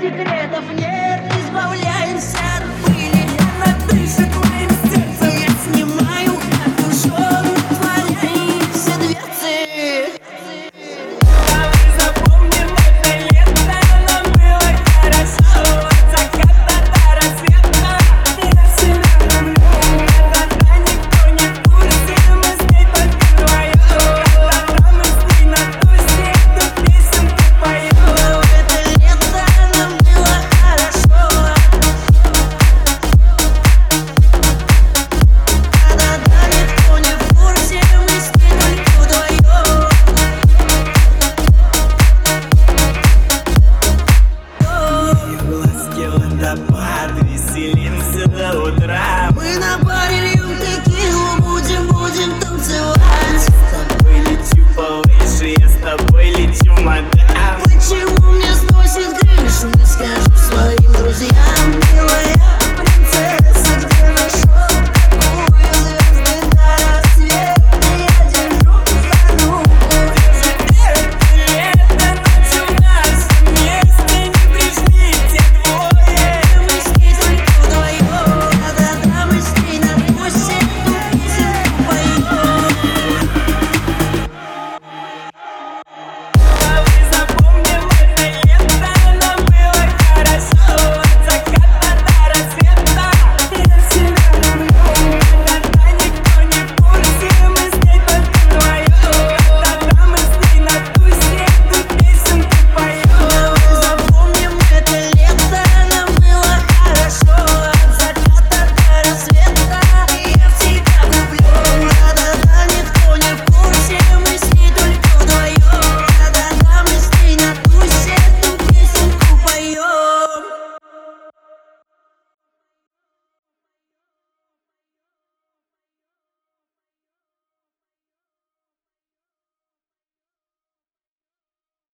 секретов нет, избавляемся от